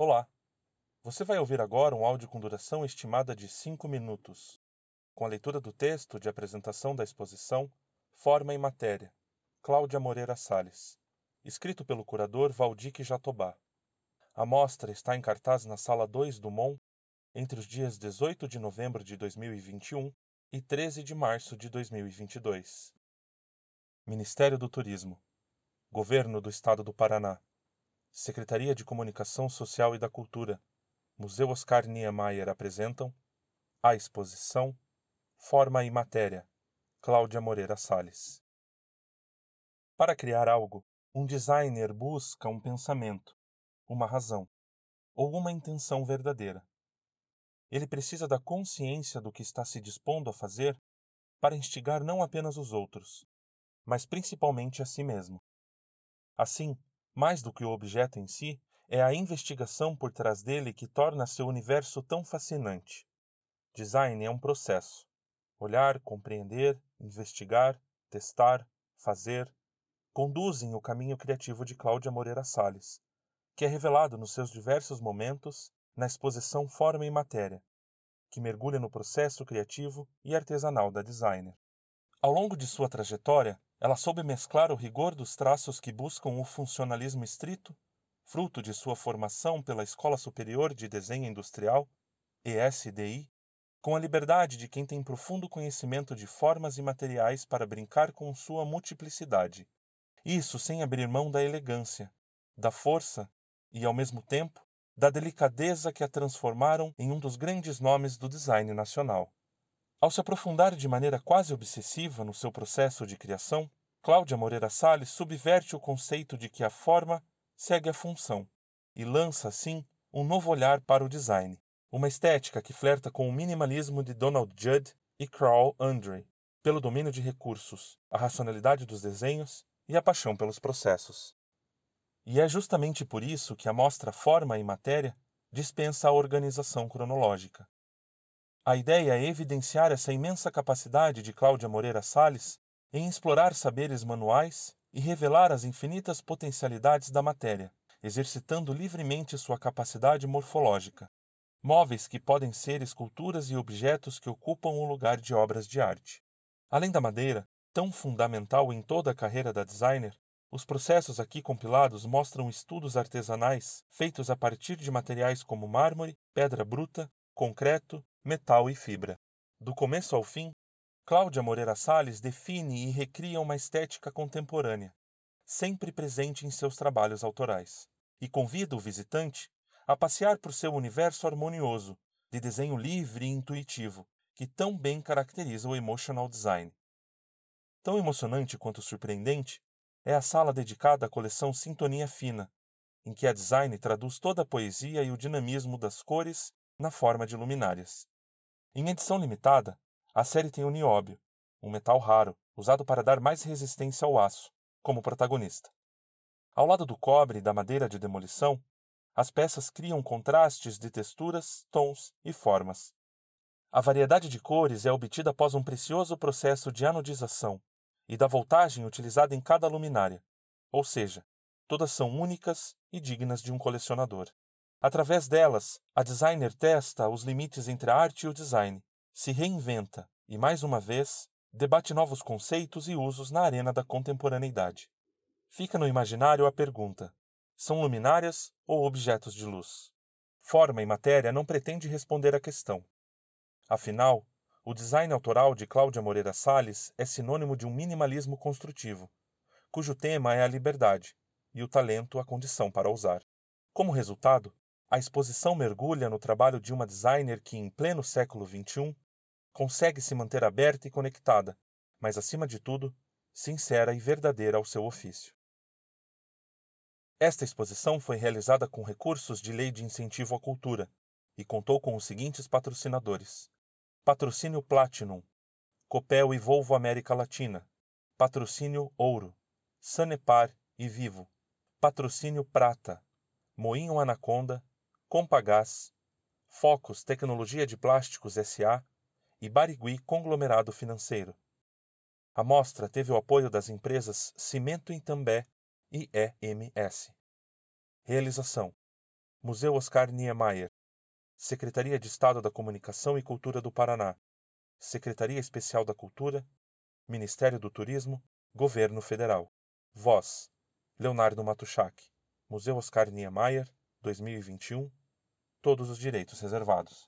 Olá! Você vai ouvir agora um áudio com duração estimada de 5 minutos, com a leitura do texto de apresentação da exposição Forma e Matéria, Cláudia Moreira Salles, escrito pelo curador Valdique Jatobá. A mostra está em cartaz na Sala 2 do MON entre os dias 18 de novembro de 2021 e 13 de março de 2022. Ministério do Turismo, Governo do Estado do Paraná, Secretaria de Comunicação Social e da Cultura, Museu Oscar Niemeyer apresentam a exposição Forma e Matéria, Cláudia Moreira Salles. Para criar algo, um designer busca um pensamento, uma razão ou uma intenção verdadeira. Ele precisa da consciência do que está se dispondo a fazer para instigar não apenas os outros, mas principalmente a si mesmo. Assim, mais do que o objeto em si, é a investigação por trás dele que torna seu universo tão fascinante. Design é um processo. Olhar, compreender, investigar, testar, fazer, conduzem o caminho criativo de Cláudia Moreira Salles, que é revelado nos seus diversos momentos na exposição Forma e Matéria, que mergulha no processo criativo e artesanal da designer. Ao longo de sua trajetória, ela soube mesclar o rigor dos traços que buscam o funcionalismo estrito, fruto de sua formação pela Escola Superior de Desenho Industrial, ESDI, com a liberdade de quem tem profundo conhecimento de formas e materiais para brincar com sua multiplicidade. Isso sem abrir mão da elegância, da força e, ao mesmo tempo, da delicadeza que a transformaram em um dos grandes nomes do design nacional. Ao se aprofundar de maneira quase obsessiva no seu processo de criação, Cláudia Moreira Salles subverte o conceito de que a forma segue a função e lança, assim, um novo olhar para o design, uma estética que flerta com o minimalismo de Donald Judd e Carl Andre, pelo domínio de recursos, a racionalidade dos desenhos e a paixão pelos processos. E é justamente por isso que a mostra Forma e Matéria dispensa a organização cronológica. A ideia é evidenciar essa imensa capacidade de Cláudia Moreira Salles em explorar saberes manuais e revelar as infinitas potencialidades da matéria, exercitando livremente sua capacidade morfológica. Móveis que podem ser esculturas e objetos que ocupam o lugar de obras de arte. Além da madeira, tão fundamental em toda a carreira da designer, os processos aqui compilados mostram estudos artesanais feitos a partir de materiais como mármore, pedra bruta, concreto, metal e fibra. Do começo ao fim, Cláudia Moreira Salles define e recria uma estética contemporânea, sempre presente em seus trabalhos autorais, e convida o visitante a passear por seu universo harmonioso, de desenho livre e intuitivo, que tão bem caracteriza o emotional design. Tão emocionante quanto surpreendente é a sala dedicada à coleção Sintonia Fina, em que a design traduz toda a poesia e o dinamismo das cores na forma de luminárias. Em edição limitada, a série tem o nióbio, um metal raro usado para dar mais resistência ao aço, como protagonista. Ao lado do cobre e da madeira de demolição, as peças criam contrastes de texturas, tons e formas. A variedade de cores é obtida após um precioso processo de anodização e da voltagem utilizada em cada luminária, ou seja, todas são únicas e dignas de um colecionador. Através delas, a designer testa os limites entre a arte e o design, se reinventa e, mais uma vez, debate novos conceitos e usos na arena da contemporaneidade. Fica no imaginário a pergunta: são luminárias ou objetos de luz? Forma e matéria não pretende responder à questão. Afinal, o design autoral de Cláudia Moreira Salles é sinônimo de um minimalismo construtivo, cujo tema é a liberdade e o talento a condição para ousar. Como resultado, a exposição mergulha no trabalho de uma designer que, em pleno século XXI, consegue se manter aberta e conectada, mas, acima de tudo, sincera e verdadeira ao seu ofício. Esta exposição foi realizada com recursos de Lei de Incentivo à Cultura e contou com os seguintes patrocinadores: Patrocínio Platinum, Copel e Volvo América Latina, Patrocínio Ouro, Sanepar e Vivo, Patrocínio Prata, Moinho Anaconda Compagás, Focus Tecnologia de Plásticos SA e Barigui Conglomerado Financeiro. A mostra teve o apoio das empresas Cimento Itambé e EMS. Realização: Museu Oscar Niemeyer, Secretaria de Estado da Comunicação e Cultura do Paraná, Secretaria Especial da Cultura, Ministério do Turismo, Governo Federal. Voz: Leonardo Matuschak. Museu Oscar Niemeyer, 2021. Todos os direitos reservados.